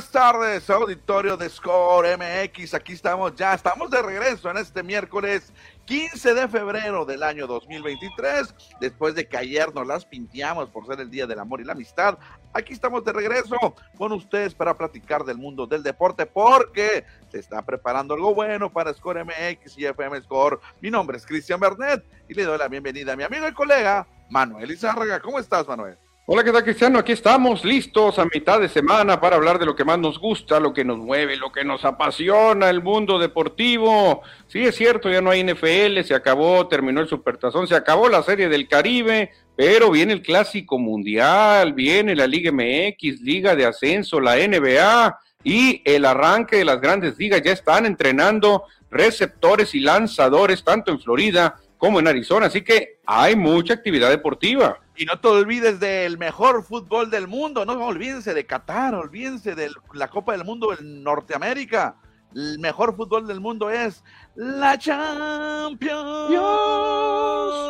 Buenas tardes, auditorio de Score MX. Aquí estamos ya, estamos de regreso en este miércoles 15 de febrero del año 2023. Después de que ayer nos las pinteamos por ser el Día del Amor y la Amistad, aquí estamos de regreso con ustedes para platicar del mundo del deporte porque se está preparando algo bueno para Score MX y FM Score. Mi nombre es Cristian Bernet y le doy la bienvenida a mi amigo y colega Manuel Izárraga. ¿Cómo estás, Manuel? Hola, ¿qué tal Cristiano? Aquí estamos listos a mitad de semana para hablar de lo que más nos gusta, lo que nos mueve, lo que nos apasiona, el mundo deportivo. Sí, es cierto, ya no hay NFL, se acabó, terminó el Supertazón, se acabó la Serie del Caribe, pero viene el Clásico Mundial, viene la Liga MX, Liga de Ascenso, la NBA y el arranque de las grandes ligas. Ya están entrenando receptores y lanzadores, tanto en Florida como en Arizona, así que hay mucha actividad deportiva. Y no te olvides del mejor fútbol del mundo, no olvídense de Qatar, olvídense de la Copa del Mundo en Norteamérica. El mejor fútbol del mundo es la Champions.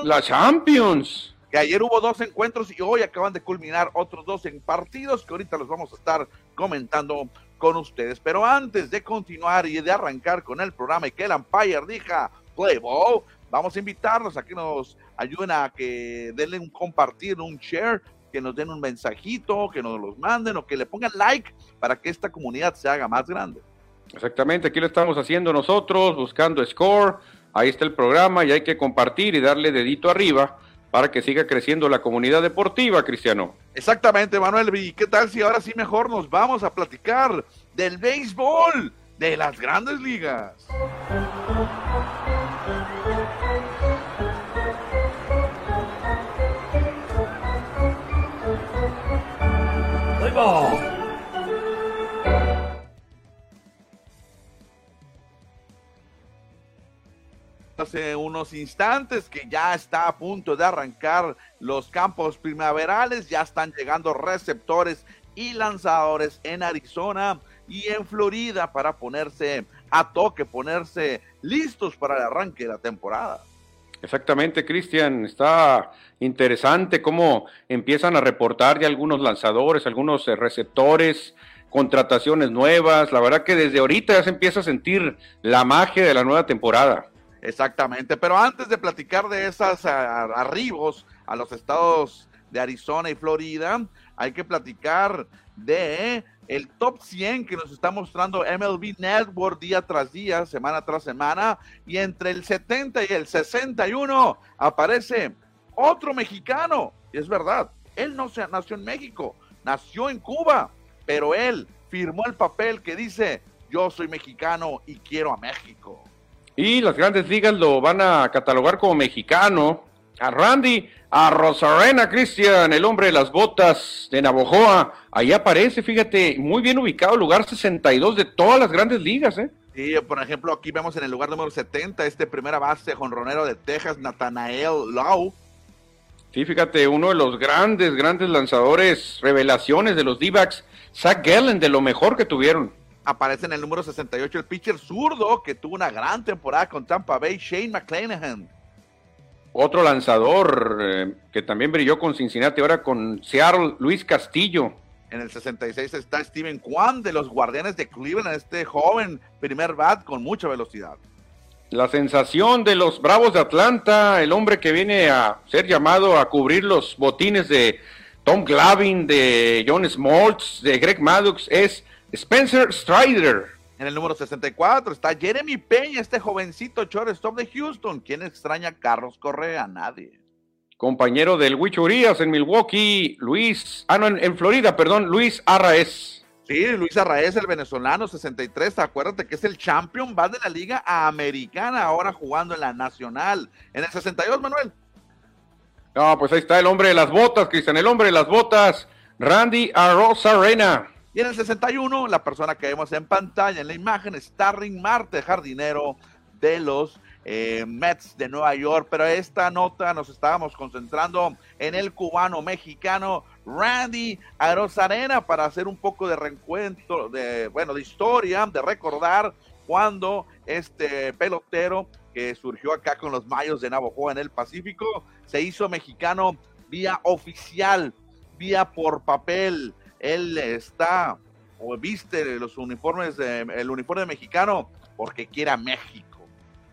La Champions. Que ayer hubo dos encuentros y hoy acaban de culminar otros dos en partidos que ahorita los vamos a estar comentando con ustedes. Pero antes de continuar y de arrancar con el programa y que el Empire diga play ball, vamos a invitarlos a que nos ayuden a que denle un compartir, un share, que nos den un mensajito, que nos los manden o que le pongan like para que esta comunidad se haga más grande. Exactamente, aquí lo estamos haciendo nosotros, buscando score, ahí está el programa y hay que compartir y darle dedito arriba para que siga creciendo la comunidad deportiva, Cristiano. Exactamente, Manuel. ¿Y qué tal si ahora sí mejor nos vamos a platicar del béisbol de las grandes ligas? Hace unos instantes que ya está a punto de arrancar los campos primaverales, ya están llegando receptores y lanzadores en Arizona y en Florida para ponerse a toque, ponerse listos para el arranque de la temporada. Exactamente, Cristian. Está interesante cómo empiezan a reportar ya algunos lanzadores, algunos eh, receptores, contrataciones nuevas. La verdad que desde ahorita ya se empieza a sentir la magia de la nueva temporada. Exactamente, pero antes de platicar de esos arribos a los estados de Arizona y Florida, hay que platicar de el top 100 que nos está mostrando MLB Network día tras día, semana tras semana, y entre el 70 y el 61 aparece otro mexicano. Y es verdad, él no se, nació en México, nació en Cuba, pero él firmó el papel que dice, yo soy mexicano y quiero a México. Y las grandes ligas lo van a catalogar como mexicano. A Randy a Rosarena Cristian, el hombre de las botas de Navojoa. Ahí aparece, fíjate, muy bien ubicado, lugar 62 de todas las grandes ligas, ¿eh? Sí, por ejemplo, aquí vemos en el lugar número 70 este primera base jonronero de Texas, Nathanael Lau. Sí, fíjate, uno de los grandes, grandes lanzadores, revelaciones de los D-backs, Zach Gallen, de lo mejor que tuvieron. Aparece en el número 68 el pitcher zurdo que tuvo una gran temporada con Tampa Bay, Shane McClanahan. Otro lanzador eh, que también brilló con Cincinnati, ahora con Seattle, Luis Castillo. En el 66 está Steven Kwan de los Guardianes de Cleveland, este joven primer bat con mucha velocidad. La sensación de los Bravos de Atlanta, el hombre que viene a ser llamado a cubrir los botines de Tom Glavin, de John Smoltz, de Greg Maddox, es Spencer Strider. En el número 64 está Jeremy Peña, este jovencito shortstop de Houston. ¿Quién extraña a Carlos Correa? Nadie. Compañero del Huicho en Milwaukee, Luis, ah no, en, Florida, perdón, Luis Arraez. Sí, Luis Arraez, el venezolano, 63. Acuérdate que es el champion, va de la Liga Americana, ahora jugando en la Nacional. En el 62, Manuel. No, pues ahí está el hombre de las botas, Cristian, el hombre de las botas, Randy Arena. Y en el 61, la persona que vemos en pantalla en la imagen es Starring Marte, jardinero de los eh, Mets de Nueva York. Pero esta nota nos estábamos concentrando en el cubano mexicano Randy Arozarena para hacer un poco de reencuentro, de, bueno, de historia, de recordar cuando este pelotero que surgió acá con los Mayos de Navajo en el Pacífico se hizo mexicano vía oficial, vía por papel él está o viste los uniformes, de, el uniforme mexicano porque quiera México.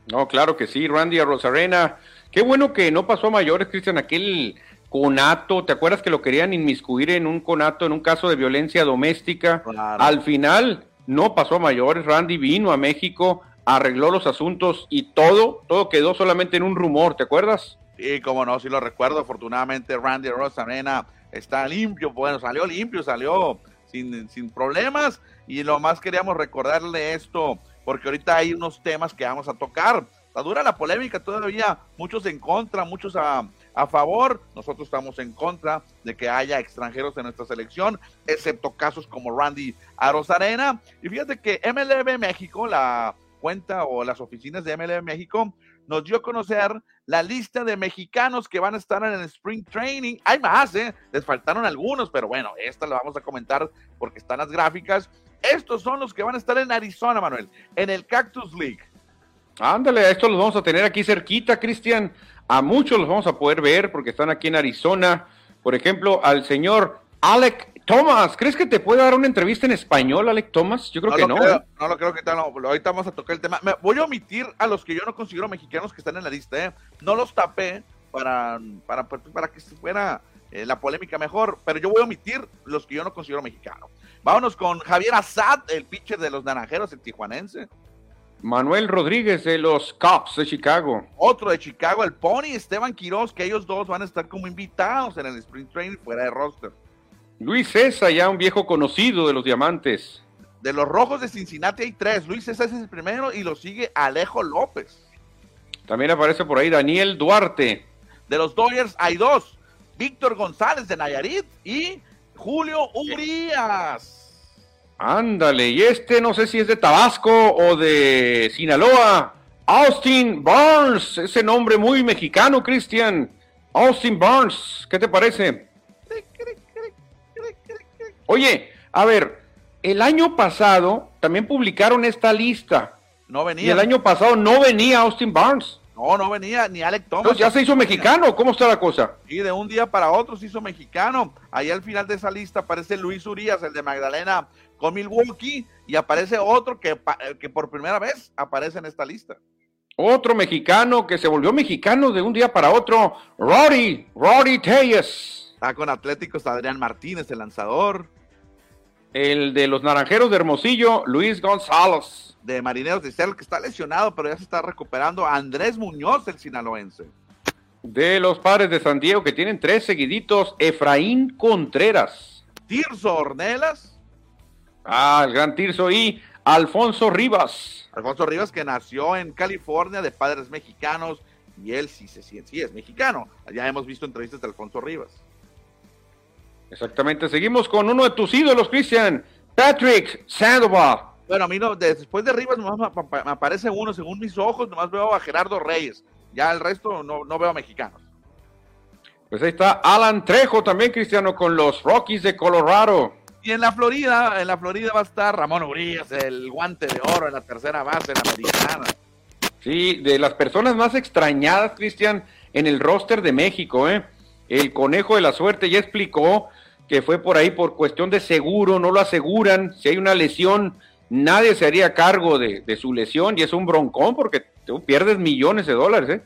No, claro que sí, Randy a Rosarena. Qué bueno que no pasó a mayores, Cristian, aquel conato, ¿te acuerdas que lo querían inmiscuir en un conato, en un caso de violencia doméstica? Al final no pasó a mayores, Randy vino a México, arregló los asuntos y todo, todo quedó solamente en un rumor, ¿te acuerdas? Sí, como no, sí lo recuerdo, afortunadamente Randy Rosarena está limpio, bueno, salió limpio, salió sin, sin problemas y lo más queríamos recordarle esto, porque ahorita hay unos temas que vamos a tocar. Está dura la polémica todavía, muchos en contra, muchos a, a favor, nosotros estamos en contra de que haya extranjeros en nuestra selección, excepto casos como Randy Arozarena. Y fíjate que MLB México, la cuenta o las oficinas de MLB México, nos dio a conocer la lista de mexicanos que van a estar en el Spring Training. Hay más, ¿eh? Les faltaron algunos, pero bueno, esta la vamos a comentar porque están las gráficas. Estos son los que van a estar en Arizona, Manuel, en el Cactus League. Ándale, a estos los vamos a tener aquí cerquita, Cristian. A muchos los vamos a poder ver porque están aquí en Arizona. Por ejemplo, al señor Alec Thomas, ¿crees que te puede dar una entrevista en español, Alec Thomas? Yo creo que no. ¿eh? no lo creo que tal. ahorita vamos a tocar el tema. Me voy a omitir a los que yo no considero mexicanos que están en la lista. ¿eh? No los tapé para, para, para que fuera eh, la polémica mejor, pero yo voy a omitir los que yo no considero mexicanos. Vámonos con Javier Azad, el pitcher de los Naranjeros, el tijuanense. Manuel Rodríguez de los Cubs de Chicago. Otro de Chicago, el Pony Esteban Quiroz, que ellos dos van a estar como invitados en el Spring Training fuera de roster. Luis César, ya un viejo conocido de los Diamantes. De los Rojos de Cincinnati hay tres. Luis César es el primero y lo sigue Alejo López. También aparece por ahí Daniel Duarte. De los Dodgers hay dos. Víctor González de Nayarit y Julio Urias. Ándale, y este no sé si es de Tabasco o de Sinaloa. Austin Barnes, ese nombre muy mexicano, Cristian. Austin Barnes, ¿qué te parece? Oye, a ver, el año pasado también publicaron esta lista. No venía. Y el año pasado no venía Austin Barnes. No, no venía ni Alec Thomas. Entonces ya se hizo mexicano, ¿cómo está la cosa? Y de un día para otro se hizo mexicano. Ahí al final de esa lista aparece Luis Urias, el de Magdalena con Milwaukee, y aparece otro que, que por primera vez aparece en esta lista. Otro mexicano que se volvió mexicano de un día para otro, Rory, Rory Telles. Está con Atléticos Adrián Martínez, el lanzador el de los Naranjeros de Hermosillo, Luis González. De Marineros de Cel, que está lesionado, pero ya se está recuperando. Andrés Muñoz, el sinaloense. De los padres de San Diego, que tienen tres seguiditos, Efraín Contreras. Tirso Ornelas. Ah, el gran Tirso y Alfonso Rivas. Alfonso Rivas, que nació en California de padres mexicanos, y él sí, se, sí es mexicano. Ya hemos visto entrevistas de Alfonso Rivas. Exactamente. Seguimos con uno de tus ídolos, Cristian. Patrick Sandoval. Bueno, a mí no, después de Rivas nomás me, aparece uno, según mis ojos, nomás veo a Gerardo Reyes. Ya el resto no, no veo a mexicanos. Pues ahí está Alan Trejo también, Cristiano, con los Rockies de Colorado. Y en la Florida, en la Florida va a estar Ramón Urias, el guante de oro en la tercera base en la americana. Sí, de las personas más extrañadas, Cristian, en el roster de México, ¿eh? El conejo de la suerte ya explicó que fue por ahí por cuestión de seguro, no lo aseguran. Si hay una lesión, nadie se haría cargo de, su lesión y es un broncón porque tú pierdes millones de dólares. ¿eh?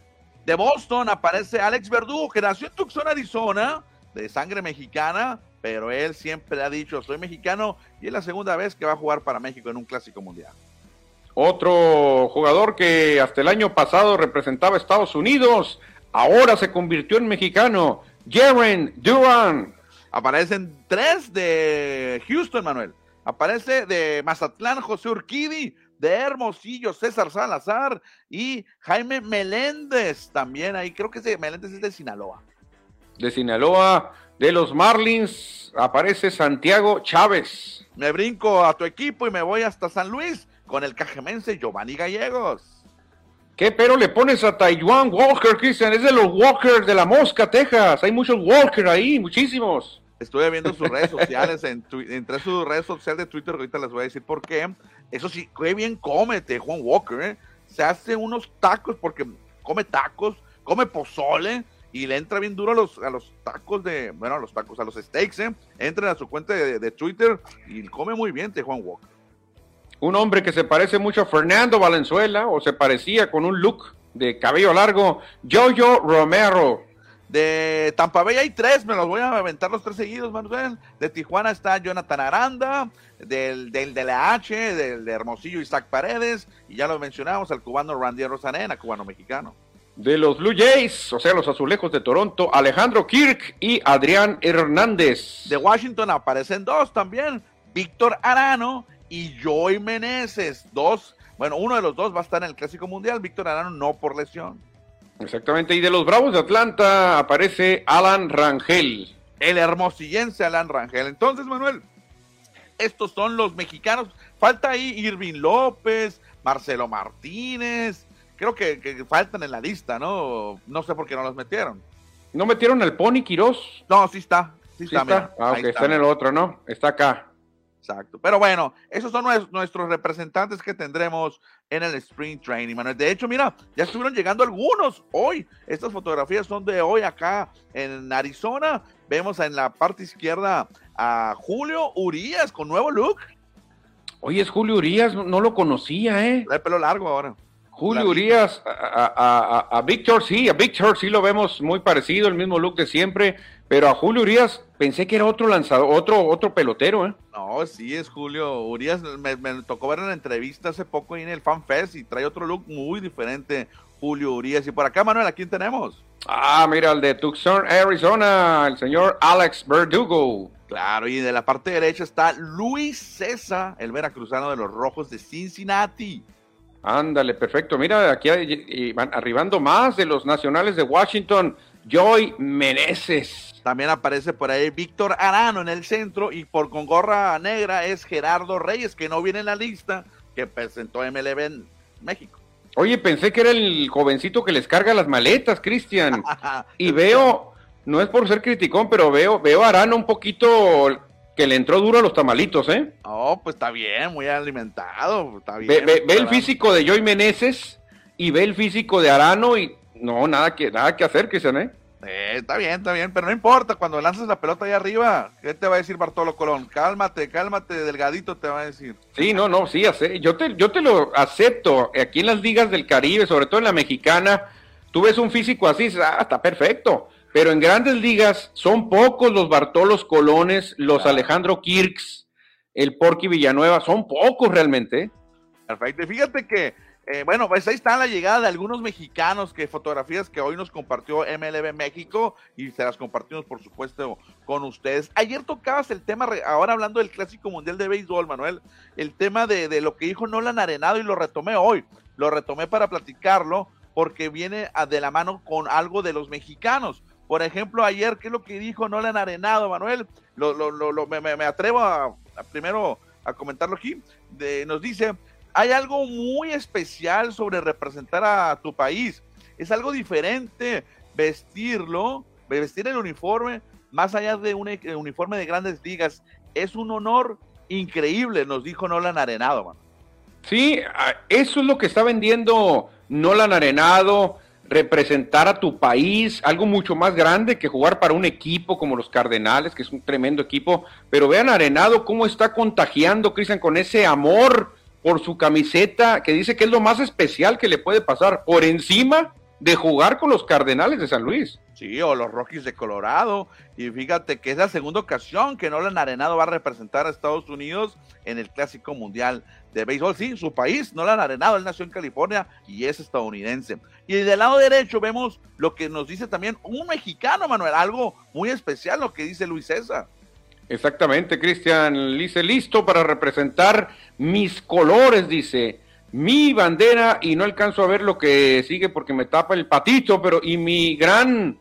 De Boston aparece Alex Verdugo, que nació en Tucson, Arizona, de sangre mexicana, pero él siempre ha dicho, soy mexicano y es la segunda vez que va a jugar para México en un clásico mundial. Otro jugador que hasta el año pasado representaba a Estados Unidos, ahora se convirtió en mexicano, Jaren Duran. Aparecen tres de Houston, Manuel. Aparece de Mazatlán José Urquidi, de Hermosillo César Salazar y Jaime Meléndez también ahí. Creo que ese Meléndez es de Sinaloa. De Sinaloa, de los Marlins, aparece Santiago Chávez. Me brinco a tu equipo y me voy hasta San Luis con el cajemense Giovanni Gallegos. ¿Qué pero le pones a Taiwan Walker, Cristian? Es de los Walkers de la Mosca, Texas. Hay muchos Walker ahí, muchísimos. Estuve viendo sus redes sociales, en entre sus redes sociales de Twitter, ahorita les voy a decir por qué. Eso sí, qué bien cómete, Juan Walker. ¿eh? Se hace unos tacos porque come tacos, come pozole y le entra bien duro a los, a los tacos de, bueno, a los tacos, a los steaks, ¿eh? Entren a su cuenta de, Twitter y come muy bien Juan Walker. Un hombre que se parece mucho a Fernando Valenzuela o se parecía con un look de cabello largo, Jojo Romero. De Tampa Bay hay tres, me los voy a aventar los tres seguidos, Manuel. De Tijuana está Jonathan Aranda, del, del de la H, del de Hermosillo Isaac Paredes, y ya lo mencionamos, el cubano Randy Rosanena, cubano mexicano. De los Blue Jays, o sea, los azulejos de Toronto, Alejandro Kirk y Adrián Hernández. De Washington aparecen dos también, Víctor Arano y Joey Meneses, dos bueno, uno de los dos va a estar en el Clásico Mundial, Víctor Arano no por lesión. Exactamente, y de los Bravos de Atlanta aparece Alan Rangel. El hermosillense Alan Rangel. Entonces, Manuel, estos son los mexicanos. Falta ahí Irving López, Marcelo Martínez. Creo que, faltan en la lista, ¿no? No sé por qué no los metieron. ¿No metieron al Pony Quirós? No, sí está. Sí, está. Ah, está en el otro, ¿no? Está acá. Exacto. Pero bueno, esos son nuestros representantes que tendremos en el Spring Training, Manuel. De hecho, mira, ya estuvieron llegando algunos hoy. Estas fotografías son de hoy acá en Arizona. Vemos en la parte izquierda a Julio Urias con nuevo look. Oye, es Julio Urias, no lo conocía, ¿eh? El pelo largo ahora. Julio Urias, a, a, Víctor sí, a Víctor sí lo vemos muy parecido, el mismo look de siempre, pero a Julio Urias pensé que era otro lanzador, otro, otro pelotero, ¿eh? No, sí, es Julio Urias, me, tocó ver en la entrevista hace poco ahí en el Fan Fest y trae otro look muy diferente, Julio Urias. Y por acá, Manuel, ¿a quién tenemos? Ah, mira, el de Tucson, Arizona, el señor Alex Verdugo. Claro, y de la parte derecha está Luis César, el veracruzano de los Rojos de Cincinnati. Ándale, perfecto. Mira, aquí van arribando más de los nacionales de Washington. Joy Meneses. También aparece por ahí Víctor Arano en el centro y por con gorra negra es Gerardo Reyes, que no viene en la lista, que presentó MLB en México. Oye, pensé que era el jovencito que les carga las maletas, Cristian. y veo, no es por ser criticón, pero veo, veo a Arano un poquito que le entró duro a los tamalitos, ¿eh? Oh, pues está bien, muy alimentado, está bien. Ve, el físico de Joy Meneses y ve el físico de Arano y no, nada que, nada que hacer, Cristian, ¿eh? ¿eh? está bien, está bien, pero no importa, cuando lanzas la pelota ahí arriba, ¿qué te va a decir Bartolo Colón? Cálmate, cálmate, delgadito te va a decir. Sí, no, no, sí, yo te, yo te lo acepto, aquí en las ligas del Caribe, sobre todo en la mexicana, tú ves un físico así, ah, está perfecto, pero en grandes ligas son pocos los Bartolos Colones, los Alejandro Kirks, el Porky Villanueva, son pocos realmente. Perfecto. Y fíjate que, eh, bueno, pues ahí está la llegada de algunos mexicanos que fotografías que hoy nos compartió MLB México y se las compartimos, por supuesto, con ustedes. Ayer tocabas el tema, ahora hablando del Clásico Mundial de Béisbol, Manuel, el tema de, lo que dijo Nolan Arenado y lo retomé hoy. Lo retomé para platicarlo porque viene de la mano con algo de los mexicanos por ejemplo, ayer, ¿qué es lo que dijo Nolan Arenado, Manuel? Lo, lo, lo, me, me, atrevo a, primero a comentarlo aquí. De, nos dice, hay algo muy especial sobre representar a tu país. Es algo diferente vestirlo, vestir el uniforme, más allá de un uniforme de grandes ligas. Es un honor increíble, nos dijo Nolan Arenado. Man. Sí, eso es lo que está vendiendo Nolan Arenado representar a tu país, algo mucho más grande que jugar para un equipo como los Cardenales, que es un tremendo equipo. Pero vean Arenado cómo está contagiando, Cristian, con ese amor por su camiseta, que dice que es lo más especial que le puede pasar, por encima de jugar con los Cardenales de San Luis. Sí, o los Rockies de Colorado. Y fíjate que es la segunda ocasión que Nolan Arenado va a representar a Estados Unidos en el Clásico Mundial de Béisbol. Sí, su país, Nolan Arenado, él nació en California y es estadounidense. Y del lado derecho vemos lo que nos dice también un mexicano, Manuel, algo muy especial lo que dice Luis César. Exactamente, Cristian, dice listo para representar mis colores, dice mi bandera y no alcanzo a ver lo que sigue porque me tapa el patito, pero y mi gran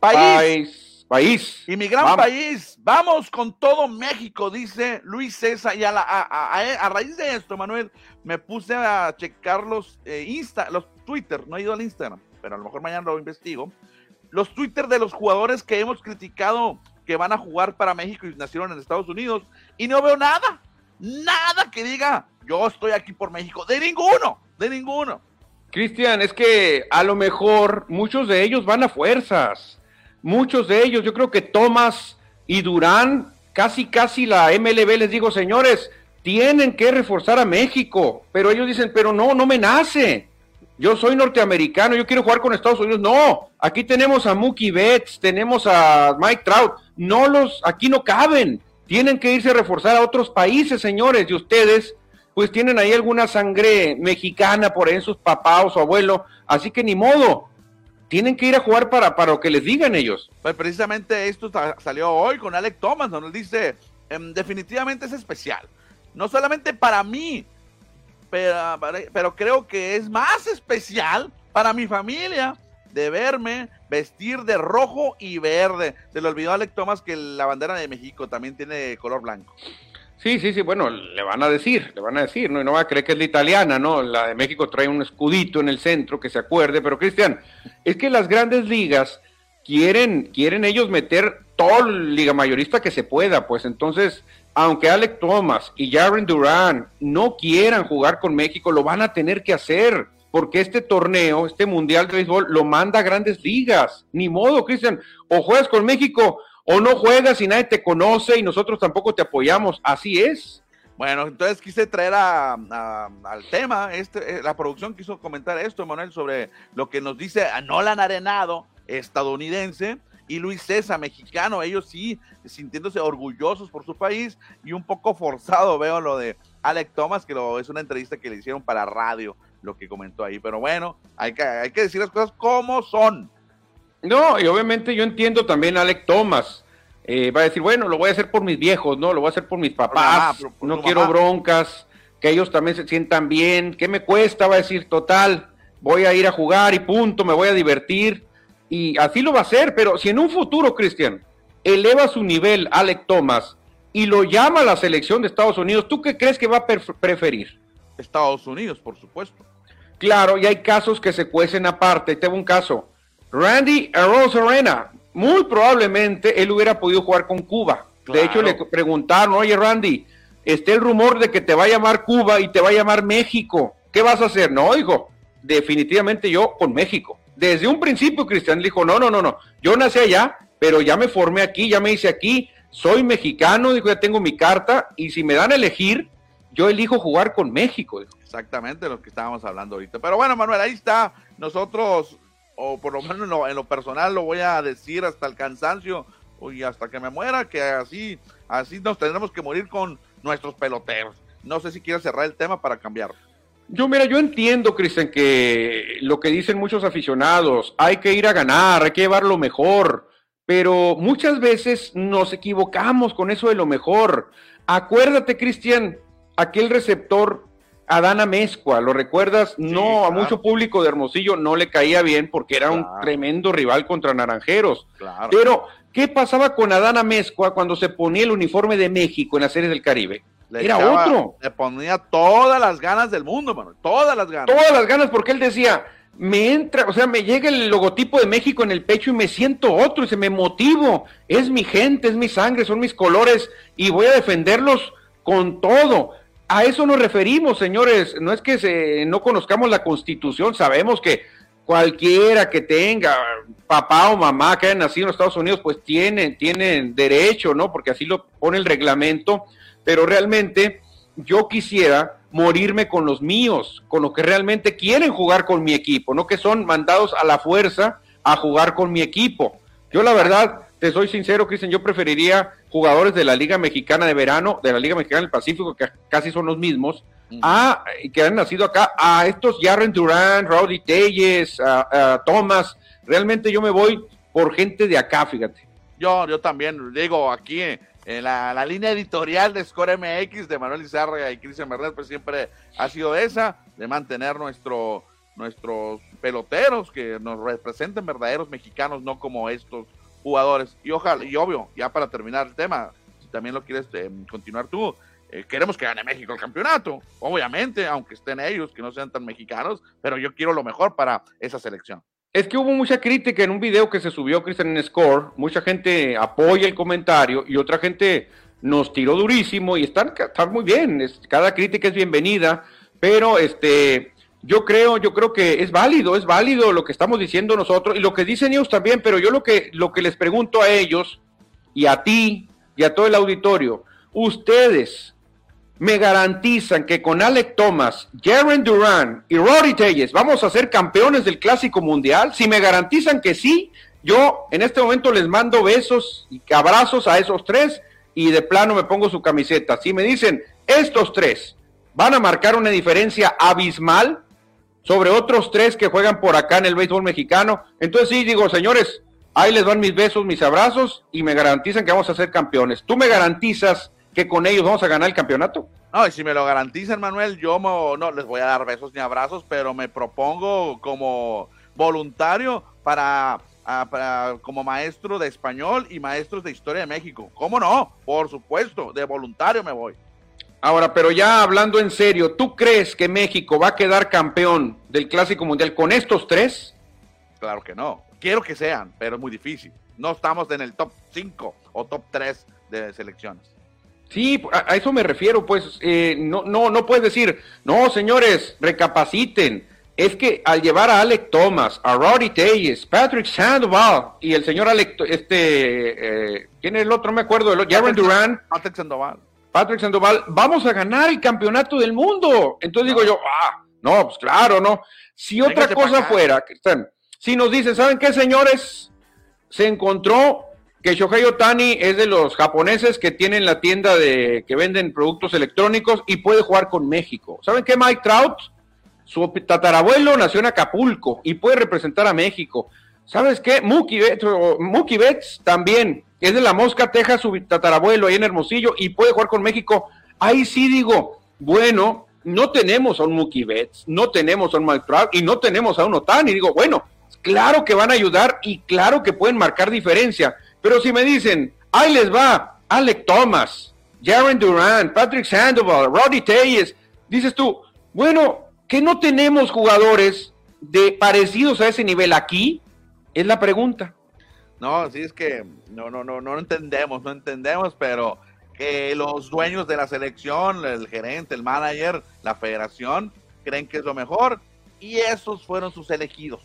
país. país, y mi gran país, vamos con todo México, dice Luis César. Y a, a, raíz de esto, Manuel, me puse a checar los eh, Insta, los Twitter, no he ido al Instagram, pero a lo mejor mañana lo investigo. Los Twitter de los jugadores que hemos criticado que van a jugar para México y nacieron en Estados Unidos, y no veo nada, nada que diga yo estoy aquí por México. De ninguno, de ninguno. Cristian, es que a lo mejor muchos de ellos van a fuerzas. Muchos de ellos, yo creo que Tomás y Durán, casi, casi la MLB les digo, señores, tienen que reforzar a México. Pero ellos dicen, pero no, no me nace. Yo soy norteamericano, yo quiero jugar con Estados Unidos. No, aquí tenemos a Mookie Betts, tenemos a Mike Trout. No los, aquí no caben. Tienen que irse a reforzar a otros países, señores. Y ustedes pues tienen ahí alguna sangre mexicana por ahí en sus papás o su abuelo, así que ni modo, tienen que ir a jugar para, para lo que les digan ellos. Pues precisamente esto salió hoy con Alec Thomas, donde dice, em, definitivamente es especial, no solamente para mí, pero, pero creo que es más especial para mi familia de verme vestir de rojo y verde. Se le olvidó a Alec Thomas que la bandera de México también tiene color blanco. Sí, sí, sí, bueno, le van a decir, le van a decir, ¿no? Y no va a creer que es la italiana, ¿no? La de México trae un escudito en el centro, que se acuerde, pero Cristian, es que las grandes ligas quieren, quieren ellos meter todo el liga mayorista que se pueda, pues entonces, aunque Alec Thomas y Jaren Duran no quieran jugar con México, lo van a tener que hacer, porque este torneo, este Mundial de Béisbol, lo manda a grandes ligas. Ni modo, Cristian, o juegas con México o no juegas y nadie te conoce y nosotros tampoco te apoyamos. Así es. Bueno, entonces quise traer a, al tema, este, eh, la producción quiso comentar esto, Manuel, sobre lo que nos dice a Nolan Arenado, estadounidense, y Luis César, mexicano, ellos sí, sintiéndose orgullosos por su país y un poco forzado veo lo de Alec Thomas, que lo, es una entrevista que le hicieron para radio, lo que comentó ahí, pero bueno, hay que, hay que decir las cosas como son. No, y obviamente yo entiendo también a Alec Thomas. Eh, va a decir, bueno, lo voy a hacer por mis viejos, ¿no? Lo voy a hacer por mis papás, no quiero broncas, que ellos también se sientan bien, ¿qué me cuesta? Va a decir, total, voy a ir a jugar y punto, me voy a divertir. Y así lo va a hacer, pero si en un futuro, Cristian, eleva su nivel Alec Thomas y lo llama a la selección de Estados Unidos, ¿tú qué crees que va a preferir? Estados Unidos, por supuesto. Claro, y hay casos que se cuecen aparte. Tengo un caso. Randy Arena, muy probablemente él hubiera podido jugar con Cuba. De hecho, le preguntaron, oye Randy, está el rumor de que te va a llamar Cuba y te va a llamar México. ¿Qué vas a hacer? No, dijo, definitivamente yo con México. Desde un principio, Cristian dijo, no, no, no, no, yo nací allá, pero ya me formé aquí, ya me hice aquí, soy mexicano, dijo, ya tengo mi carta, y si me dan a elegir, yo elijo jugar con México. Exactamente lo que estábamos hablando ahorita. Pero bueno, Manuel, ahí está. Nosotros o por lo menos en lo, personal lo voy a decir hasta el cansancio y hasta que me muera, que así, así nos tendremos que morir con nuestros peloteros. No sé si quieres cerrar el tema para cambiar. Yo, mira, yo entiendo, Cristian, que lo que dicen muchos aficionados, hay que ir a ganar, hay que llevar lo mejor, pero muchas veces nos equivocamos con eso de lo mejor. Acuérdate, Cristian, aquel receptor Adana Mezcua, ¿lo recuerdas? no, a mucho público de Hermosillo no le caía bien porque era un tremendo rival contra Naranjeros. Pero, ¿qué pasaba con Adana Mezcua cuando se ponía el uniforme de México en la Serie del Caribe? Era otro. Le ponía todas las ganas del mundo, mano, todas las ganas. Todas las ganas porque él decía, me entra, o sea, me llega el logotipo de México en el pecho y me siento otro, y se me motivo, es mi gente, es mi sangre, son mis colores y voy a defenderlos con todo. A eso nos referimos, señores. No es que se, no conozcamos la constitución, sabemos que cualquiera que tenga papá o mamá que haya nacido en Estados Unidos, pues tienen, tienen derecho, ¿no? Porque así lo pone el reglamento, pero realmente yo quisiera morirme con los míos, con los que realmente quieren jugar con mi equipo, no que son mandados a la fuerza a jugar con mi equipo. Yo la verdad, te soy sincero, Cristian, yo preferiría jugadores de la Liga Mexicana de Verano, de la Liga Mexicana del Pacífico, que casi son los mismos, a, que han nacido acá, a estos Jaren Durán, Rowdy Telles, a, Thomas. Realmente yo me voy por gente de acá, fíjate. Yo, yo también, digo, aquí en la, línea editorial de Score MX de Manuel Izarra y Cristian Bernal, pues siempre ha sido esa, de mantener nuestro, nuestros peloteros que nos representen verdaderos mexicanos, no como estos jugadores. Y ojalá, y obvio, ya para terminar el tema, si también lo quieres eh, continuar tú, eh, queremos que gane México el campeonato, obviamente, aunque estén ellos, que no sean tan mexicanos, pero yo quiero lo mejor para esa selección. Es que hubo mucha crítica en un video que se subió Cristian en Score, mucha gente apoya el comentario y otra gente nos tiró durísimo y están, están muy bien, cada crítica es bienvenida, pero este yo creo, yo creo que es válido, es válido lo que estamos diciendo nosotros y lo que dicen ellos también, pero yo lo que, lo que les pregunto a ellos y a ti y a todo el auditorio, ustedes me garantizan que con Alec Thomas, Jaren Duran y Rory Telles vamos a ser campeones del Clásico Mundial? Si me garantizan que sí, yo en este momento les mando besos y abrazos a esos tres y de plano me pongo su camiseta. Si me dicen, estos tres van a marcar una diferencia abismal sobre otros tres que juegan por acá en el béisbol mexicano, entonces sí digo, señores, ahí les van mis besos, mis abrazos y me garantizan que vamos a ser campeones. ¿Tú me garantizas que con ellos vamos a ganar el campeonato? No, y si me lo garantizan, Manuel, yo no les voy a dar besos ni abrazos, pero me propongo como voluntario para, para, como maestro de español y maestros de historia de México. ¿Cómo no? Por supuesto, de voluntario me voy. Ahora, pero ya hablando en serio, ¿tú crees que México va a quedar campeón del Clásico Mundial con estos tres? Claro que no. Quiero que sean, pero es muy difícil. No estamos en el top 5 o top 3 de selecciones. Sí, a, eso me refiero, pues eh, no, no, no puedes decir, no, señores, recapaciten. Es que al llevar a Alec Thomas, a Roddy Telles, Patrick Sandoval y el señor Alec, este, eh, ¿quién es el otro? me acuerdo, el, Jaren Duran. Patrick Sandoval. Patrick Sandoval, vamos a ganar el campeonato del mundo. Entonces digo yo, ah, no, pues claro, ¿no? Si otra cosa fuera, si nos dicen, ¿saben qué, señores? Se encontró que Shohei Otani es de los japoneses que tienen la tienda de que venden productos electrónicos y puede jugar con México. ¿Saben qué, Mike Trout? Su tatarabuelo nació en Acapulco y puede representar a México. ¿Sabes qué? Mookie Betts, Mookie Betts también es de la Mosca, Texas, su tatarabuelo ahí en Hermosillo y puede jugar con México. Ahí sí digo, bueno, no tenemos a un Mookie Betts, no tenemos a un Mike Trout y no tenemos a un Otani. Digo, bueno, claro que van a ayudar y claro que pueden marcar diferencia pero si me dicen, ahí les va, Alec Thomas, Jaren Durant, Patrick Sandoval, Roddy Telles, dices tú, bueno, que no tenemos jugadores de parecidos a ese nivel aquí, es la pregunta. No, sí es que no, no, no, no entendemos, no entendemos, pero que los dueños de la selección, el gerente, el manager, la federación, creen que es lo mejor y esos fueron sus elegidos.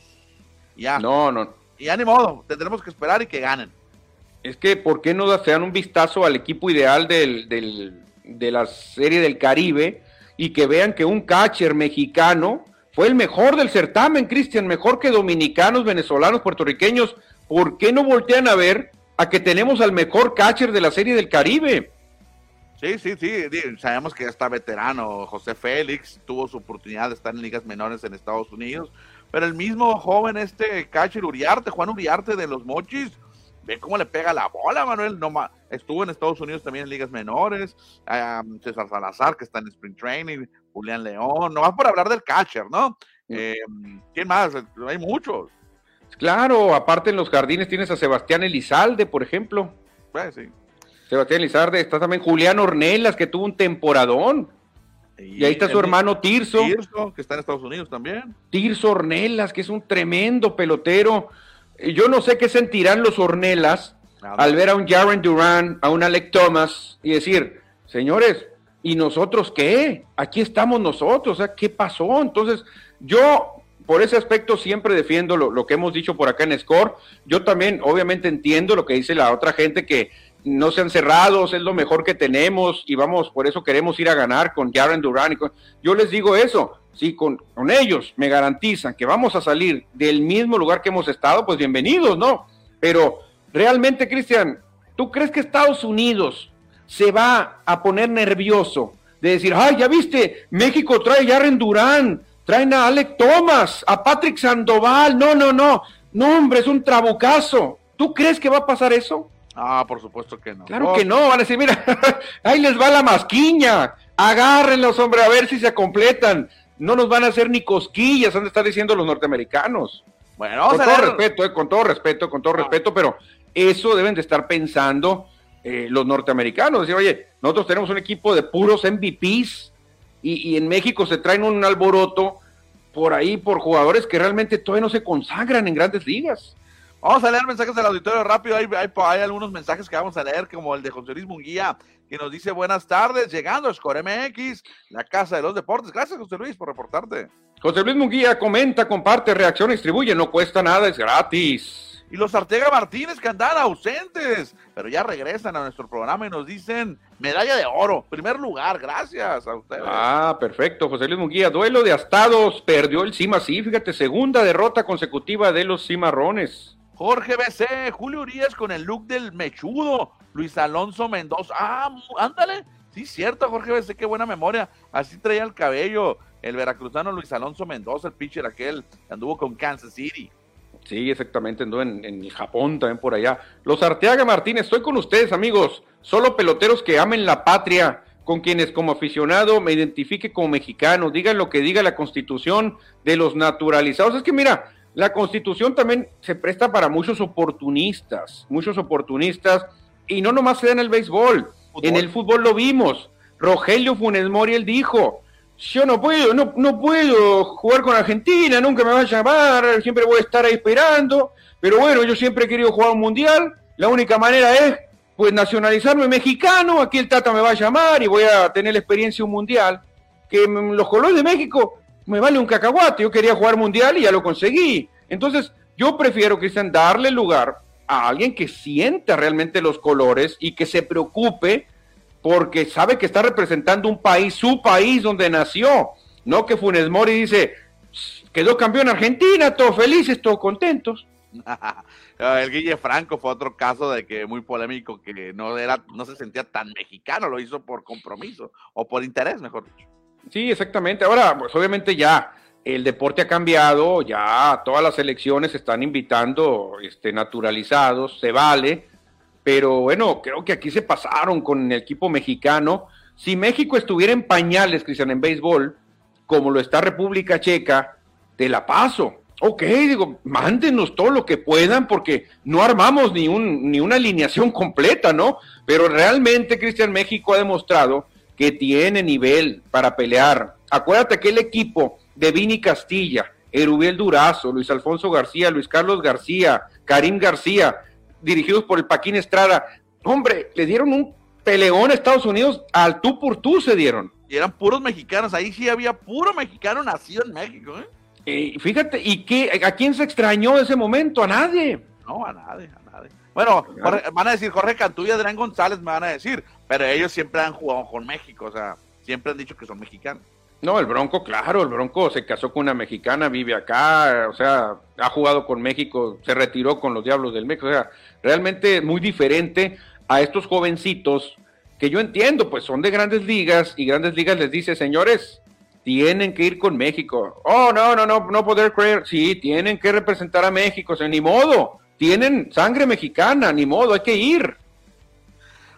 Ya. No, no. Y ya ni modo, tendremos que esperar y que ganen es que, ¿por qué no se dan un vistazo al equipo ideal del, de la Serie del Caribe y que vean que un catcher mexicano fue el mejor del certamen, Cristian, mejor que dominicanos, venezolanos, puertorriqueños? ¿Por qué no voltean a ver a que tenemos al mejor catcher de la Serie del Caribe? Sí, sí, sí, sabemos que ya está veterano. José Félix tuvo su oportunidad de estar en ligas menores en Estados Unidos, pero el mismo joven, este catcher Uriarte, Juan Uriarte de los Mochis, ve cómo le pega la bola, Manuel. No, estuvo en Estados Unidos también en ligas menores. César Salazar, que está en Spring Training. Julián León. No vas por hablar del catcher, ¿no? Eh, ¿Quién más? Hay muchos. Claro, aparte en los jardines tienes a Sebastián Elizalde, por ejemplo. Pues sí. Sebastián Elizalde, está también Julián Ornelas, que tuvo un temporadón. Y, ahí está su hermano Tirso. Tirso, que está en Estados Unidos también. Tirso Ornelas, que es un tremendo pelotero yo no sé qué sentirán los Ornelas al ver a un Jaren Duran, a un Alec Thomas y decir, señores, ¿y nosotros qué? Aquí estamos nosotros, o sea, ¿qué pasó? Entonces, yo por ese aspecto siempre defiendo lo, lo, que hemos dicho por acá en Score. Yo también, obviamente, entiendo lo que dice la otra gente que no sean cerrados, es lo mejor que tenemos y vamos, por eso queremos ir a ganar con Jaren Duran. Yo les digo eso, si con, con, ellos me garantizan que vamos a salir del mismo lugar que hemos estado, pues bienvenidos, ¿no? Pero realmente, Cristian, ¿tú crees que Estados Unidos se va a poner nervioso de decir, ay, ya viste, México trae a Jaren Durán, traen a Alec Thomas, a Patrick Sandoval, no, no, no, no, hombre, es un trabucazo. ¿Tú crees que va a pasar eso? Ah, por supuesto que no. Claro que no, van a decir, mira, ahí les va la masquiña, agárrenlos, hombre, a ver si se completan. No nos van a hacer ni cosquillas, han de estar diciendo los norteamericanos. Bueno, con todo respeto, eh, con todo respeto, con todo ah. respeto, pero eso deben de estar pensando eh, los norteamericanos. Decir, oye, nosotros tenemos un equipo de puros MVPs y, y en México se traen un alboroto por ahí por jugadores que realmente todavía no se consagran en grandes ligas. Vamos a leer mensajes del auditorio rápido. Hay, hay, algunos mensajes que vamos a leer, como el de José Luis Munguía, que nos dice buenas tardes, llegando a Score MX, la casa de los deportes. Gracias, José Luis, por reportarte. José Luis Munguía comenta, comparte, reacciona, distribuye, no cuesta nada, es gratis y los Artega Martínez que andan ausentes, pero ya regresan a nuestro programa y nos dicen medalla de oro, primer lugar, gracias a ustedes. Ah, perfecto, José Luis Munguía, duelo de astados, perdió el Cima, sí, fíjate, segunda derrota consecutiva de los Cimarrones. Jorge BC, Julio Urias con el look del mechudo, Luis Alonso Mendoza, ah, ándale, sí, cierto, Jorge BC, qué buena memoria, así traía el cabello, el veracruzano Luis Alonso Mendoza, el pitcher aquel, anduvo con Kansas City. Sí, exactamente, ando en, en, Japón también por allá. Los Arteaga Martínez, estoy con ustedes, amigos. Solo peloteros que amen la patria, con quienes como aficionado me identifique como mexicano, digan lo que diga la constitución de los naturalizados. Es que mira, la constitución también se presta para muchos oportunistas, muchos oportunistas, y no nomás se da en el béisbol, en el fútbol lo vimos. Rogelio Funes Mori, él dijo, yo no puedo, no, no puedo jugar con Argentina, nunca me va a llamar, siempre voy a estar ahí esperando, pero bueno, yo siempre he querido jugar un mundial, la única manera es pues nacionalizarme mexicano, aquí el Tata me va a llamar y voy a tener la experiencia un mundial, que los colores de México me vale un cacahuate, yo quería jugar mundial y ya lo conseguí. Entonces, yo prefiero, Cristian, darle lugar a alguien que sienta realmente los colores y que se preocupe porque sabe que está representando un país, su país donde nació. No que Funes Mori dice, quedó campeón Argentina, todos felices, todos contentos. el Guille Franco fue otro caso de que muy polémico, que no era, no se sentía tan mexicano, lo hizo por compromiso o por interés, mejor dicho. Sí, exactamente. Ahora, pues obviamente ya el deporte ha cambiado, ya todas las elecciones están invitando este, naturalizados, se vale pero bueno, creo que aquí se pasaron con el equipo mexicano. Si México estuviera en pañales, Cristian, en béisbol, como lo está República Checa, te la paso. Ok, digo, mándenos todo lo que puedan porque no armamos ni, un, ni una alineación completa, ¿no? Pero realmente, Cristian, México ha demostrado que tiene nivel para pelear. Acuérdate que el equipo de Vini Castilla, Erubiel Durazo, Luis Alfonso García, Luis Carlos García, Karim García, dirigidos por el Paquín Estrada. Hombre, le dieron un peleón a Estados Unidos, al tú por tú se dieron. Y eran puros mexicanos, ahí sí había puro mexicano nacido en México. ¿eh? fíjate, ¿y qué, a quién se extrañó ese momento? A nadie. No, a nadie, a nadie. Bueno, van a decir Jorge Cantú y Adrián González, me van a decir, pero ellos siempre han jugado con México, o sea, siempre han dicho que son mexicanos. No, el Bronco, claro, el Bronco se casó con una mexicana, vive acá, o sea, ha jugado con México, se retiró con los Diablos del México, o sea, realmente muy diferente a estos jovencitos que yo entiendo, pues son de grandes ligas y grandes ligas les dice, señores, tienen que ir con México. Oh, no, no, no, no poder creer, sí, tienen que representar a México, o sea, ni modo, tienen sangre mexicana, ni modo, hay que ir.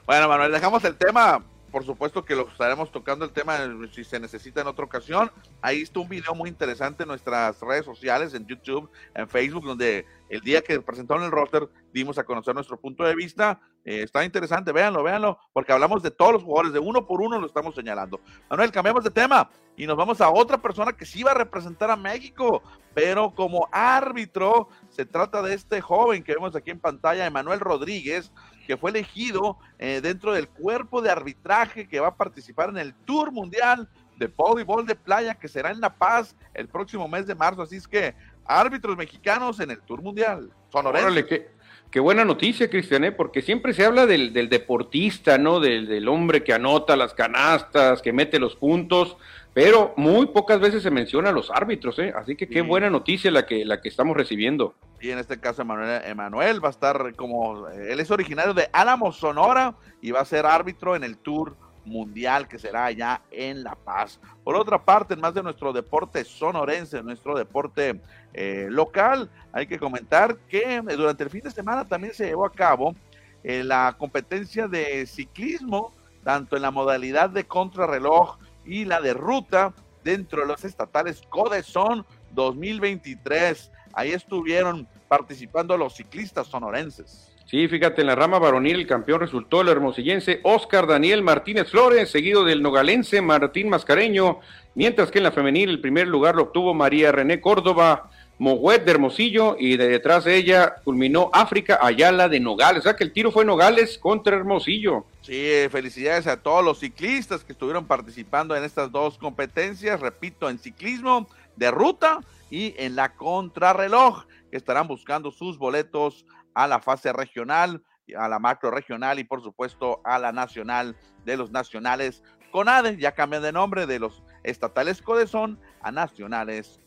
Bueno, Manuel, dejamos el tema por supuesto que lo estaremos tocando el tema si se necesita en otra ocasión. Ahí está un video muy interesante en nuestras redes sociales, en YouTube, en Facebook, donde el día que presentaron el roster dimos a conocer nuestro punto de vista. Eh, está interesante, véanlo, véanlo, porque hablamos de todos los jugadores, de uno por uno lo estamos señalando. Manuel, cambiamos de tema y nos vamos a otra persona que sí va a representar a México, pero como árbitro se trata de este joven que vemos aquí en pantalla, Emanuel Rodríguez, que fue elegido eh, dentro del cuerpo de arbitraje que va a participar en el Tour Mundial de Voleibol de Playa que será en La Paz el próximo mes de marzo. Así es que árbitros mexicanos en el Tour Mundial. Órale, qué, qué, buena noticia, Cristian, ¿eh? porque siempre se habla del, deportista, ¿no? Del, del, hombre que anota las canastas, que mete los puntos, pero muy pocas veces se menciona a los árbitros, ¿eh? Así que qué buena noticia la que, la que estamos recibiendo. Y en este caso Emanuel, va a estar como, él es originario de Álamo, Sonora, y va a ser árbitro en el Tour Mundial que será allá en La Paz. Por otra parte, en más de nuestro deporte sonorense, nuestro deporte eh, local, hay que comentar que durante el fin de semana también se llevó a cabo eh, la competencia de ciclismo, tanto en la modalidad de contrarreloj, y la de ruta dentro de los estatales Codezón 2023. Ahí estuvieron participando los ciclistas sonorenses. Sí, fíjate, en la rama varonil el campeón resultó el hermosillense Oscar Daniel Martínez Flores, seguido del nogalense Martín Mascareño, mientras que en la femenil el primer lugar lo obtuvo María René Córdoba. Moguet de Hermosillo y de detrás de ella culminó África Ayala de Nogales. O sea que el tiro fue Nogales contra Hermosillo. Sí, felicidades a todos los ciclistas que estuvieron participando en estas dos competencias, repito, en ciclismo de ruta y en la contrarreloj, que estarán buscando sus boletos a la fase regional, a la macro regional y por supuesto a la nacional de los nacionales CONADE, ya cambian de nombre de los estatales CODESON a nacionales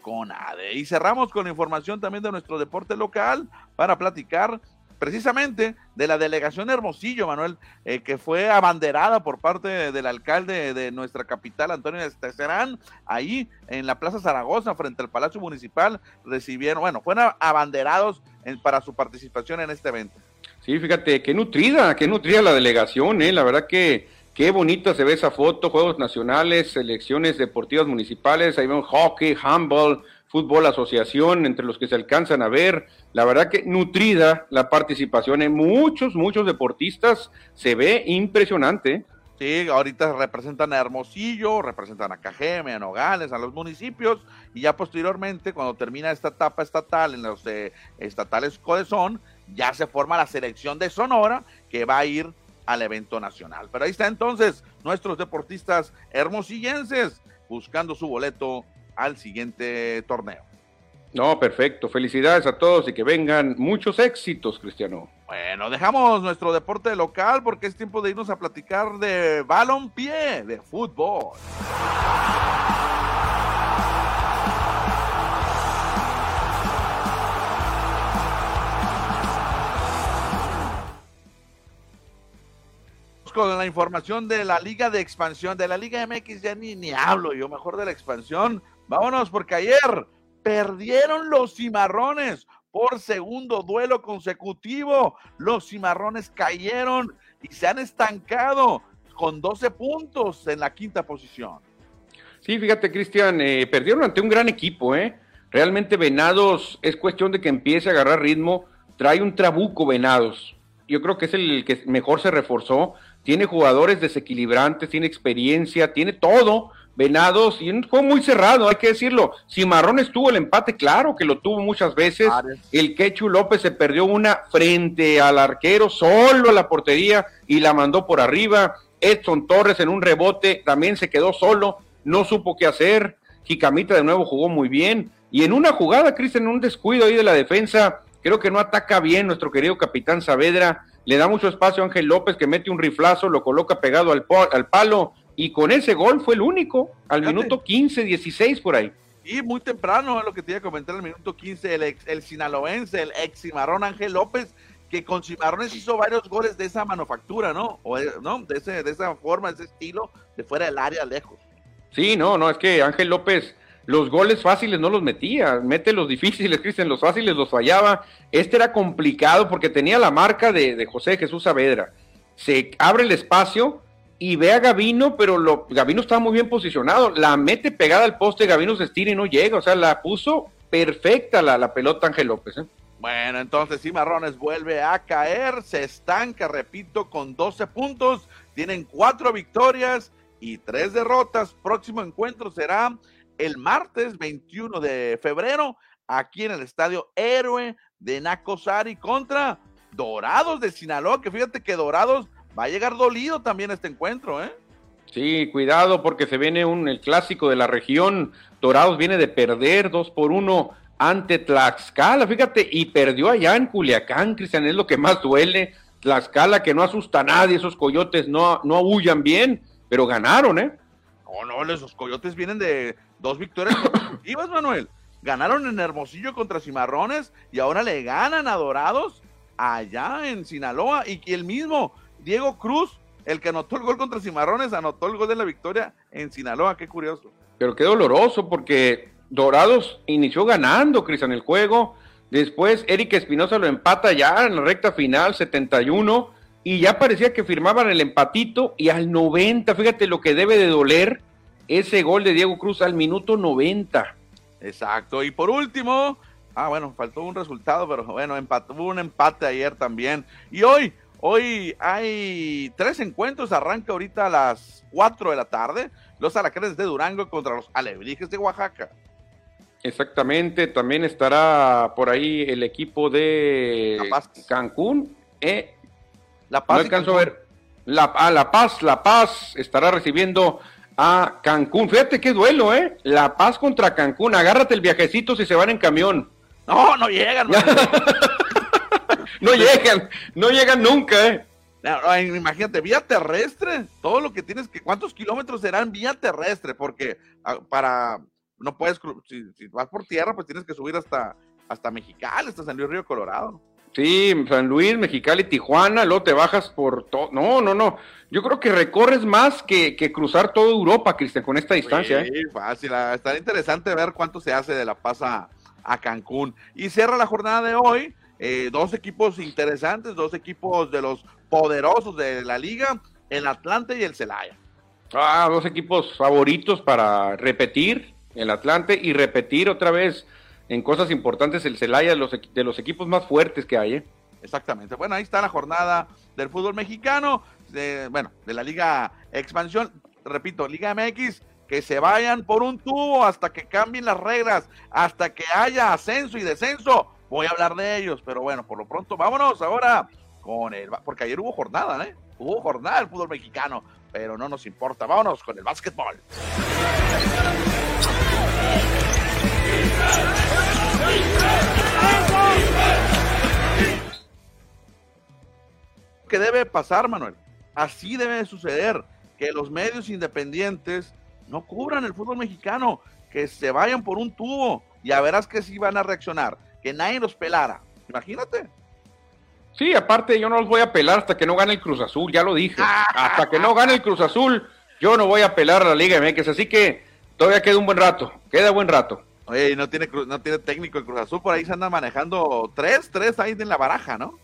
CONADE. Y cerramos con información también de nuestro deporte local para platicar precisamente de la delegación Hermosillo, Manuel, eh, que fue abanderada por parte del alcalde de nuestra capital, Antonio Estecerán, ahí en la Plaza Zaragoza, frente al Palacio Municipal, recibieron, bueno, fueron abanderados para su participación en este evento. Sí, fíjate, qué nutrida, qué nutrida la delegación, ¿eh? la verdad que qué bonita se ve esa foto, Juegos Nacionales, selecciones deportivas municipales, ahí vemos hockey, handball, fútbol, asociación, entre los que se alcanzan a ver. La verdad que nutrida la participación en muchos, muchos deportistas. Se ve impresionante. Sí, ahorita representan a Hermosillo, representan a Cajeme, a Nogales, a los municipios, y ya posteriormente, cuando termina esta etapa estatal en los de estatales Codezón, ya se forma la selección de Sonora que va a ir al evento nacional. Pero ahí está entonces nuestros deportistas hermosillenses buscando su boleto al siguiente torneo. No, perfecto. Felicidades a todos y que vengan muchos éxitos, Cristiano. Bueno, dejamos nuestro deporte local porque es tiempo de irnos a platicar de balonpié, de fútbol. con la información de la Liga de Expansión, de la Liga MX ya ni, ni hablo yo, mejor de la expansión. Vámonos, porque ayer perdieron los cimarrones por segundo duelo consecutivo. Los cimarrones cayeron y se han estancado con 12 puntos en la quinta posición. Sí, fíjate, Cristian, eh, perdieron ante un gran equipo, ¿eh? Realmente Venados es cuestión de que empiece a agarrar ritmo. Trae un trabuco Venados. Yo creo que es el que mejor se reforzó. Tiene jugadores desequilibrantes, tiene experiencia, tiene todo Venados, y fue muy cerrado, hay que decirlo. Cimarrones tuvo el empate, claro que lo tuvo muchas veces. El Quechu López se perdió una frente al arquero, solo a la portería, y la mandó por arriba. Edson Torres en un rebote también se quedó solo, no supo qué hacer. Jicamita de nuevo jugó muy bien. Y en una jugada, Cristian, en un descuido ahí de la defensa, creo que no ataca bien nuestro querido capitán Saavedra. Le da mucho espacio a Ángel López que mete un riflazo, lo coloca pegado al, al palo y con ese gol fue el único, al minuto 15, 16 por ahí. Y muy temprano, es lo que te iba a comentar, al minuto 15, el, el sinaloense, el ex cimarrón Ángel López, que con cimarrones hizo varios goles de esa manufactura, ¿no? O, ¿no? De, ese, de esa forma, de ese estilo, de fuera del área, lejos. Sí, no, no, es que Ángel López los goles fáciles no los metía, mete los difíciles, Cristian, los fáciles los fallaba. Este era complicado porque tenía la marca de, de José Jesús Saavedra. Se abre el espacio, y ve a Gavino, pero lo, Gavino estaba muy bien posicionado, la mete pegada al poste, Gavino se estira y no llega, o sea, la puso perfecta la, la pelota Ángel López. ¿eh? Bueno, entonces Cimarrones vuelve a caer, se estanca, repito, con 12 puntos, tienen cuatro victorias y tres derrotas. Próximo encuentro será el martes 21 de febrero, aquí en el estadio Héroe de Nacosari contra Dorados de Sinaloa, que fíjate que Dorados va a llegar dolido también este encuentro, ¿eh? Sí, cuidado porque se viene un, el clásico de la región. Dorados viene de perder dos por uno ante Tlaxcala, fíjate, y perdió allá en Culiacán, Cristian, es lo que más duele. Tlaxcala que no asusta a nadie, esos coyotes no, no aullan bien, pero ganaron, ¿eh? No, no, esos coyotes vienen de dos victorias consecutivas, Manuel. Ganaron en Hermosillo contra Cimarrones y ahora le ganan a Dorados allá en Sinaloa y el mismo Diego Cruz, el que anotó el gol contra Cimarrones, anotó el gol de la victoria en Sinaloa. Qué curioso. Pero qué doloroso porque Dorados inició ganando, Cristian, el juego. Después Eric Espinosa lo empata ya en la recta final, 71, y ya parecía que firmaban el empatito y al 90, fíjate lo que debe de doler ese gol de Diego Cruz al minuto 90. Exacto, y por último, ah bueno, faltó un resultado, pero bueno, empató, hubo un empate ayer también. Y hoy Hoy hay tres encuentros, arranca ahorita a las 4 de la tarde, los Alacranes de Durango contra los Alebrijes de Oaxaca. Exactamente, también estará por ahí el equipo de Cancún. Eh, la Paz. No alcanzo a ver. La, ah, la Paz, La Paz estará recibiendo a Cancún. Fíjate qué duelo, ¿eh? La Paz contra Cancún. Agárrate el viajecito si se van en camión. No, no llegan. no llegan, no llegan nunca, ¿eh? imagínate, vía terrestre, todo lo que tienes que, ¿cuántos kilómetros serán vía terrestre? Porque ah, para, no puedes, si, vas por tierra, pues tienes que subir hasta, hasta Mexicali, hasta San Luis Río Colorado. Sí, San Luis, Mexicali, Tijuana, luego te bajas por todo. No, no, no. Yo creo que recorres más que, cruzar toda Europa, Cristian, con esta distancia. Sí, ¿eh? fácil. Ah, Está interesante ver cuánto se hace de La Paz a, Cancún. Y cierra la jornada de hoy. Eh, dos equipos interesantes, dos equipos de los poderosos de la liga, el Atlante y el Celaya. Ah, dos equipos favoritos para repetir, el Atlante y repetir otra vez en cosas importantes el Celaya de los, de los equipos más fuertes que hay. ¿eh? Exactamente. Bueno, ahí está la jornada del fútbol mexicano, de, bueno, de la Liga Expansión, repito, Liga MX, que se vayan por un tubo hasta que cambien las reglas, hasta que haya ascenso y descenso. Voy a hablar de ellos, pero bueno, por lo pronto, vámonos ahora con el, porque ayer hubo jornada, ¿eh? Hubo jornada del fútbol mexicano, pero no nos importa. Vámonos con el básquetbol. ¿Qué debe pasar, Manuel? Así debe suceder, que los medios independientes no cubran el fútbol mexicano, que se vayan por un tubo, y a verás que sí van a reaccionar, que nadie los pelara. Imagínate. Sí, aparte yo no los voy a pelar hasta que no gane el Cruz Azul, ya lo dije. Hasta que no gane el Cruz Azul, yo no voy a pelar a la Liga MX, así que todavía queda un buen rato, queda buen rato. Oye, no tiene, no tiene técnico el Cruz Azul, por ahí se anda manejando tres, tres ahí en la baraja, ¿no?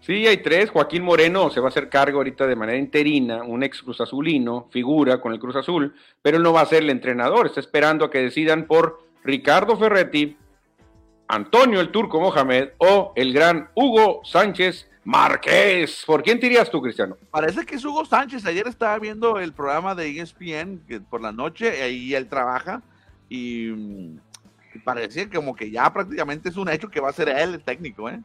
Sí, hay tres. Joaquín Moreno se va a hacer cargo ahorita de manera interina, un ex Cruz Azulino, figura con el Cruz Azul, pero él no va a ser el entrenador, está esperando a que decidan por Ricardo Ferretti, Antonio el Turco Mohamed o el gran Hugo Sánchez Márquez. ¿Por quién dirías tú, Cristiano? Parece que es Hugo Sánchez. Ayer estaba viendo el programa de ESPN por la noche, ahí él trabaja, y, mm, parecía como que ya prácticamente es un hecho que va a ser él el técnico, ¿eh?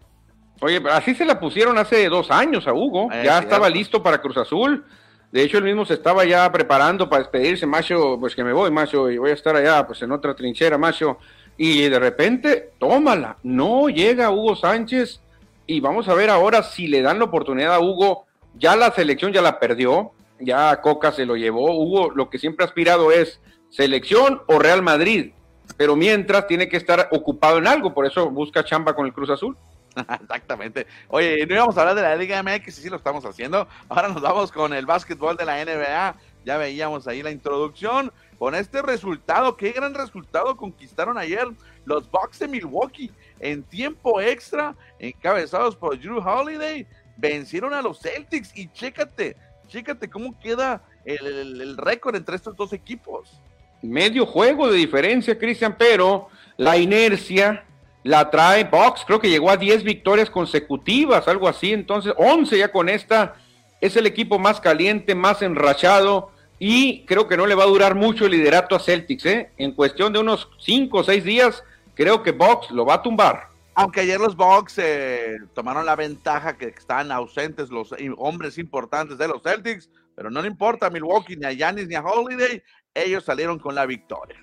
Oye, así se la pusieron hace dos años a Hugo. Eh, ya estaba listo para Cruz Azul. De hecho, él mismo se estaba ya preparando para despedirse, macho, pues que me voy, macho, y voy a estar allá, pues en otra trinchera, macho y de repente, tómala, no llega Hugo Sánchez y vamos a ver ahora si le dan la oportunidad a Hugo, ya la selección ya la perdió, ya Coca se lo llevó, Hugo lo que siempre ha aspirado es selección o Real Madrid, pero mientras tiene que estar ocupado en algo, por eso busca chamba con el Cruz Azul. Exactamente. Oye, no íbamos a hablar de la Liga MX, sí lo estamos haciendo. Ahora nos vamos con el básquetbol de la NBA. Ya veíamos ahí la introducción con este resultado. Qué gran resultado conquistaron ayer los Bucks de Milwaukee en tiempo extra, encabezados por Drew Holiday. Vencieron a los Celtics y chécate, chécate cómo queda el, récord entre estos dos equipos. Medio juego de diferencia, Cristian, pero la inercia la trae Bucks. Creo que llegó a 10 victorias consecutivas, algo así. Entonces, 11 ya con esta. Es el equipo más caliente, más enrachado y creo que no le va a durar mucho el liderato a Celtics, ¿eh? En cuestión de unos 5 o 6 días, creo que Box lo va a tumbar. Aunque ayer los Bucks eh, tomaron la ventaja que están ausentes los hombres importantes de los Celtics, pero no le importa a Milwaukee, ni a Giannis, ni a Holiday, ellos salieron con la victoria.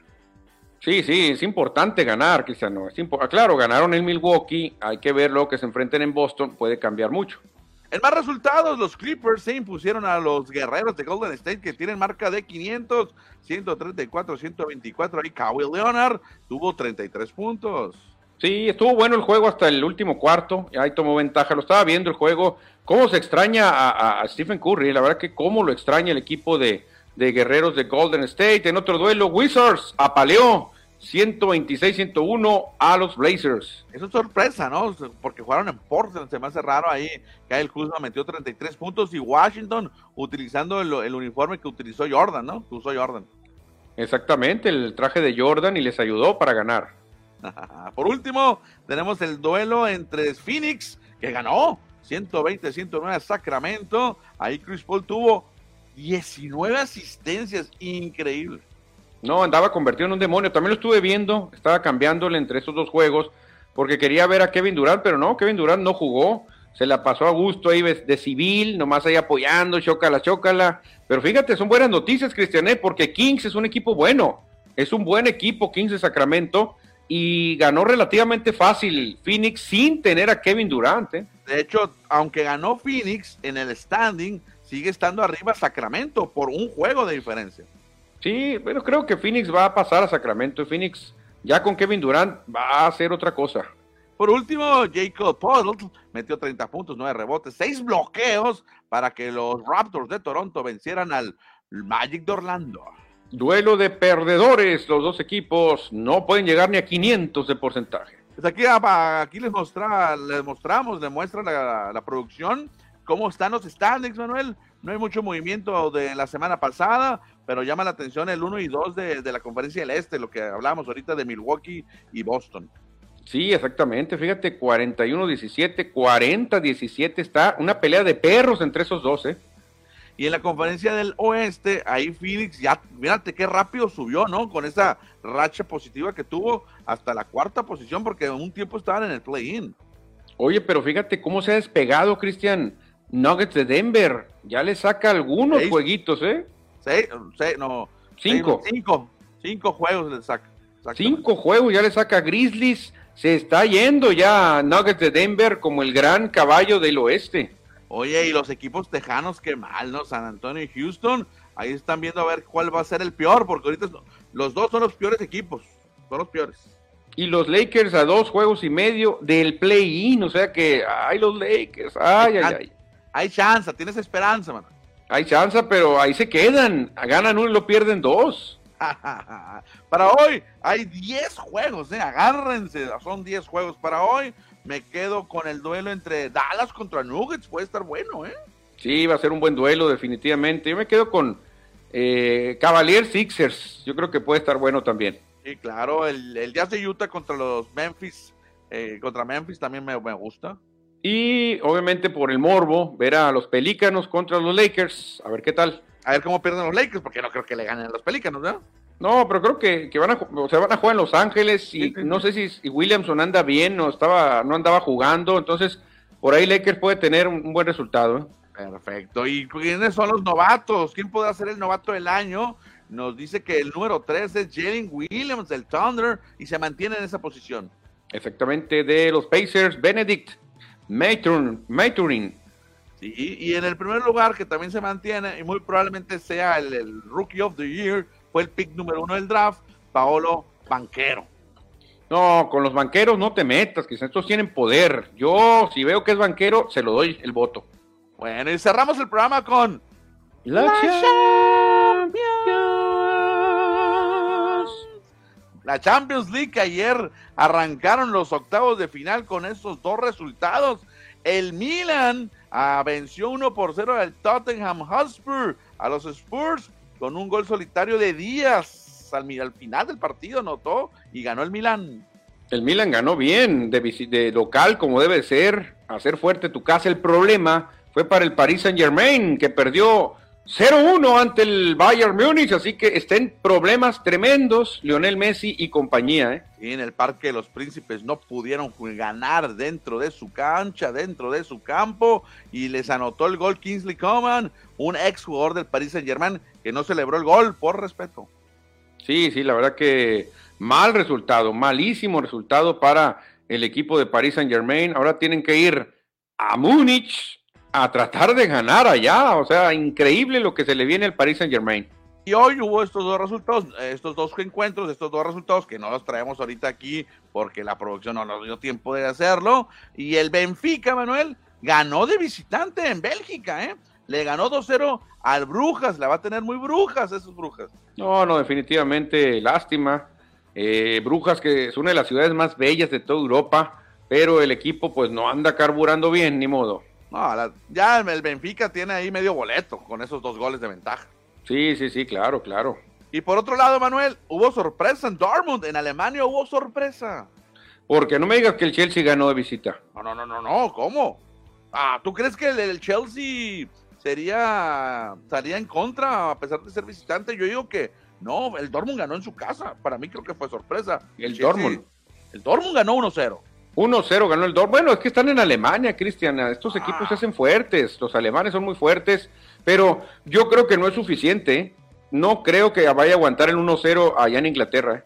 Sí, sí, es importante ganar, Cristiano. Es claro, ganaron en Milwaukee, hay que ver lo que se enfrenten en Boston, puede cambiar mucho. En más resultados, los Clippers se impusieron a los guerreros de Golden State que tienen marca de 500, 134, 124. Ahí Kawhi Leonard tuvo 33 puntos. Sí, estuvo bueno el juego hasta el último cuarto. Ahí tomó ventaja. Lo estaba viendo el juego. Cómo se extraña a, Stephen Curry. La verdad que cómo lo extraña el equipo de, de guerreros de Golden State. En otro duelo, Wizards apaleó 126-101 a los Blazers. Eso es sorpresa, ¿no? Porque jugaron en Portland, se me hace raro ahí. Kyle Kuzma metió 33 puntos y Washington utilizando el, uniforme que utilizó Jordan, ¿no? Que usó Jordan. Exactamente, el traje de Jordan y les ayudó para ganar. Por último, tenemos el duelo entre Phoenix, que ganó 120-109 a Sacramento. Ahí Chris Paul tuvo 19 asistencias, increíble. No, andaba convertido en un demonio. También lo estuve viendo, estaba cambiándole entre esos dos juegos porque quería ver a Kevin Durant, pero no, Kevin Durant no jugó. Se la pasó a gusto ahí de civil, nomás ahí apoyando, chócala, chócala. Pero fíjate, son buenas noticias, Cristiané, porque Kings es un equipo bueno. Es un buen equipo, Kings de Sacramento, y ganó relativamente fácil Phoenix sin tener a Kevin Durant. ¿eh? De hecho, aunque ganó Phoenix en el standing, sigue estando arriba Sacramento por un juego de diferencia. Sí, pero creo que Phoenix va a pasar a Sacramento. Phoenix ya con Kevin Durant va a hacer otra cosa. Por último, Jacob Puddle metió 30 puntos, 9 rebotes, 6 bloqueos para que los Raptors de Toronto vencieran al Magic de Orlando. Duelo de perdedores, los dos equipos no pueden llegar ni a 500 de porcentaje. Pues aquí, ah, aquí les, mostra, les mostramos, les muestra la, la producción cómo están los standings, Manuel. No hay mucho movimiento de la semana pasada, pero llama la atención el 1 y 2 de, la conferencia del Este, lo que hablamos ahorita de Milwaukee y Boston. Sí, exactamente. Fíjate, 41-17, 40-17 está una pelea de perros entre esos dos, ¿eh? Y en la conferencia del oeste, ahí Phoenix ya, mírate qué rápido subió, ¿no? Con esa racha positiva que tuvo hasta la cuarta posición, porque en un tiempo estaban en el play-in. Oye, pero fíjate cómo se ha despegado, Cristian. Nuggets de Denver. Ya le saca algunos jueguitos, ¿eh? Seis, no. Cinco. cinco. Cinco juegos le saca. Cinco juegos ya le saca Grizzlies. Se está yendo ya Nuggets de Denver como el gran caballo del oeste. Oye, y los equipos tejanos, qué mal, ¿no? San Antonio y Houston. Ahí están viendo a ver cuál va a ser el peor, porque ahorita los dos son los peores equipos. Son los peores. Y los Lakers a dos juegos y medio del play-in. O sea que, ay, los Lakers. Ay, ay, ay. Hay chance, tienes esperanza, man. Hay chance, pero ahí se quedan. Ganan uno y lo pierden dos. para hoy hay 10 juegos, ¿eh? agárrense, son 10 juegos para hoy. Me quedo con el duelo entre Dallas contra Nuggets, puede estar bueno, ¿eh? Sí, va a ser un buen duelo, definitivamente. Yo me quedo con eh, Cavaliers Sixers, yo creo que puede estar bueno también. Sí, claro, el, el Jazz de Utah contra los Memphis, eh, contra Memphis también me, me gusta. Y obviamente por el morbo, ver a los Pelícanos contra los Lakers, a ver qué tal. A ver cómo pierden los Lakers, porque no creo que le ganen a los Pelícanos, ¿no? No, pero creo que, van, a, o sea, van a jugar en Los Ángeles y no sé si Williamson anda bien o estaba, no andaba jugando, entonces por ahí Lakers puede tener un, buen resultado. ¿eh? Perfecto. ¿Y quiénes son los novatos? ¿Quién puede ser el novato del año? Nos dice que el número 3 es Jalen Williams del Thunder y se mantiene en esa posición. Exactamente, de los Pacers, Benedict Maturin. Sí, y en el primer lugar, que también se mantiene, y muy probablemente sea el, Rookie of the Year, fue el pick número uno del draft, Paolo Banquero. No, con los banqueros no te metas, que estos tienen poder. Yo, si veo que es banquero, se lo doy el voto. Bueno, y cerramos el programa con La, La Champions League ayer arrancaron los octavos de final con estos dos resultados. El Milan ah, venció 1 por 0 al Tottenham Hotspur a los Spurs con un gol solitario de Díaz al, al final del partido, notó y ganó el Milan. El Milan ganó bien, de, de local como debe ser, hacer fuerte tu casa. El problema fue para el Paris Saint Germain, que perdió 0-1 ante el Bayern Múnich, así que estén problemas tremendos Lionel Messi y compañía. ¿eh? Y en el Parque de los Príncipes no pudieron ganar dentro de su cancha, dentro de su campo, y les anotó el gol Kingsley Coman, un ex jugador del Paris Saint Germain que no celebró el gol por respeto. Sí, sí, la verdad que mal resultado, malísimo resultado para el equipo de Paris Saint Germain. Ahora tienen que ir a Múnich a tratar de ganar allá. O sea, increíble lo que se le viene al Paris Saint Germain. Y hoy hubo estos dos resultados, estos dos encuentros, estos dos resultados que no los traemos ahorita aquí porque la producción no nos dio tiempo de hacerlo. Y el Benfica, Manuel, ganó de visitante en Bélgica, ¿eh? Le ganó 2-0 al Brujas, la va a tener muy Brujas, esos Brujas. No, no, definitivamente lástima. Eh, Brujas, que es una de las ciudades más bellas de toda Europa, pero el equipo pues no anda carburando bien, ni modo. No, ya el Benfica tiene ahí medio boleto con esos dos goles de ventaja. Sí, sí, sí, claro, claro. Y por otro lado, Manuel, hubo sorpresa en Dortmund, en Alemania hubo sorpresa. Porque no me digas que el Chelsea ganó de visita. No, no, no, no, no, ¿cómo? Ah, ¿tú crees que el, Chelsea sería estaría en contra a pesar de ser visitante? Yo digo que No, el Dortmund ganó en su casa. Para mí creo que fue sorpresa. El Dortmund. El Dortmund ganó 1-0. 1-0 ganó el Dortmund. Bueno, es que están en Alemania, Cristian. Estos equipos se hacen fuertes. Los alemanes son muy fuertes. Pero yo creo que no es suficiente. No creo que vaya a aguantar el 1-0 allá en Inglaterra.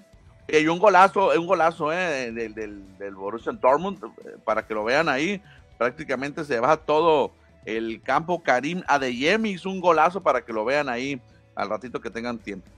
Y un golazo, un golazo eh, del, del, del Borussia Dortmund, eh, para que lo vean ahí. Prácticamente se baja todo el campo. Karim Adeyemi hizo un golazo para que lo vean ahí al ratito que tengan tiempo.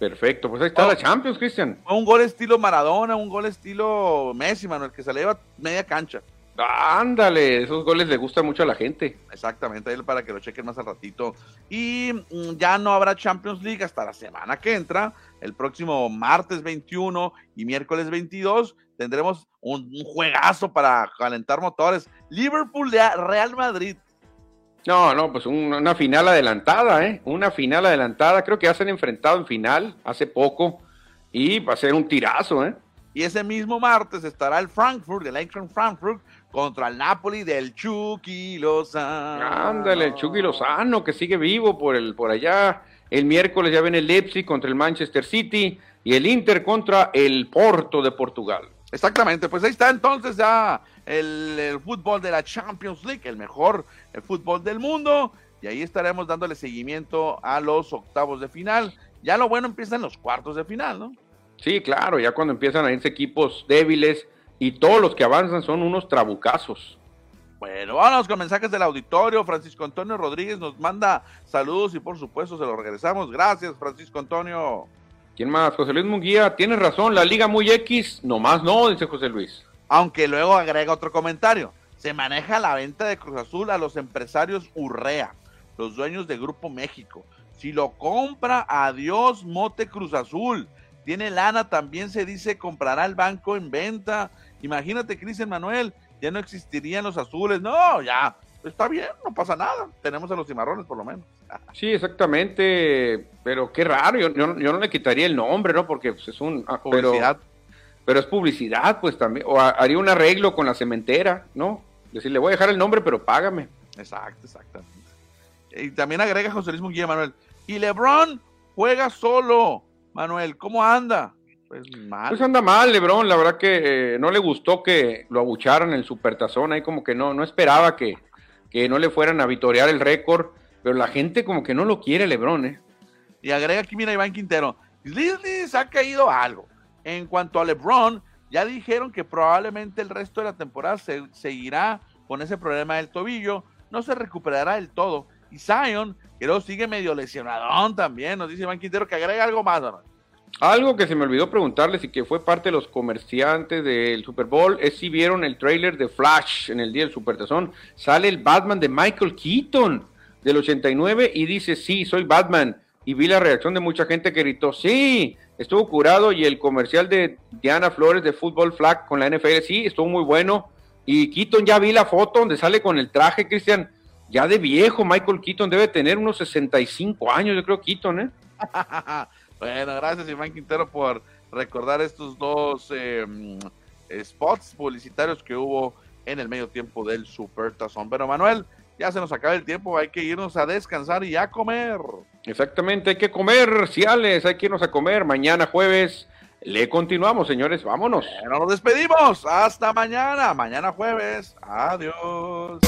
Perfecto, pues ahí está la Champions, Cristian. Un gol estilo Maradona, un gol estilo Messi, Manuel, que se le lleva media cancha. Ándale, esos goles le gustan mucho a la gente. Exactamente, para que lo chequen más al ratito. Y mm, ya no habrá Champions League hasta la semana que entra. El próximo martes 21 y miércoles 22 tendremos un, un juegazo para calentar motores. Liverpool de Real Madrid. No, no, pues una final adelantada, ¿eh? Una final adelantada. Creo que ya se han enfrentado en final hace poco y va a ser un tirazo, ¿eh? Y ese mismo martes estará el Frankfurt, el Eintracht Frankfurt, contra el Napoli del Chucky Lozano. Ándale, el Chucky Lozano, que sigue vivo por, el, por allá. El miércoles ya viene el Leipzig contra el Manchester City y el Inter contra el Porto de Portugal. Exactamente, pues ahí está entonces ya el, fútbol de la Champions League, el mejor fútbol del mundo. Y ahí estaremos dándole seguimiento a los octavos de final. Ya lo bueno empieza en los cuartos de final, ¿no? Sí, claro, ya cuando empiezan a irse equipos débiles y todos los que avanzan son unos trabucazos. Bueno, vamos con mensajes del auditorio. Francisco Antonio Rodríguez nos manda saludos y por supuesto se los regresamos. Gracias, Francisco Antonio. ¿Quién más? José Luis Munguía, tienes razón, la liga muy X, nomás no, dice José Luis. Aunque luego agrega otro comentario. Se maneja la venta de Cruz Azul a los empresarios Urrea, los dueños de Grupo México. Si lo compra, adiós Mote Cruz Azul. Tiene lana, también se dice comprará el banco en venta. Imagínate, Cristian Manuel, ya no existirían los azules. No, ya, está bien, no pasa nada. Tenemos a los cimarrones por lo menos. Sí, exactamente, pero qué raro, yo, yo, no le quitaría el nombre, ¿no? Porque pues, es un... Ah, publicidad pero es publicidad, pues también, o haría un arreglo con la cementera, ¿no? Decir, le voy a dejar el nombre, pero págame. Exacto, exactamente. Y también agrega José Luis Munguía, Manuel. Y LeBron juega solo. Manuel, ¿cómo anda? Pues mal. Pues anda mal, LeBron. La verdad que eh, no le gustó que lo abucharan en el supertazón. Ahí como que no, no esperaba que, que no le fueran a vitorear el récord. Pero la gente como que no lo quiere, LeBron, ¿eh? Y agrega aquí, mira, Iván Quintero. se ha caído algo. En cuanto a LeBron, ya dijeron que probablemente el resto de la temporada se, seguirá con ese problema del tobillo, no se recuperará del todo. Y Zion, que luego sigue medio lesionadón también, nos dice Iván Quintero que agrega algo más. ¿no? Algo que se me olvidó preguntarles y que fue parte de los comerciantes del Super Bowl es si vieron el trailer de Flash en el día del Supertazón. Sale el Batman de Michael Keaton del 89 y dice, sí, soy Batman. Y vi la reacción de mucha gente que gritó, sí, estuvo curado y el comercial de Diana Flores de Fútbol Flag con la NFL, sí, estuvo muy bueno. Y Keaton, ya vi la foto donde sale con el traje, Cristian, ya de viejo, Michael Keaton debe tener unos 65 años, yo creo, Keaton, ¿eh? bueno, gracias Iván Quintero por recordar estos dos em, spots publicitarios que hubo en el medio tiempo del Super Tazón. Pero Manuel, ya se nos acaba el tiempo, hay que irnos a descansar y a comer. Exactamente, hay que comer, Ciales, hay que irnos a comer. Mañana jueves le continuamos, señores, vámonos. nos despedimos, hasta mañana, mañana jueves, adiós.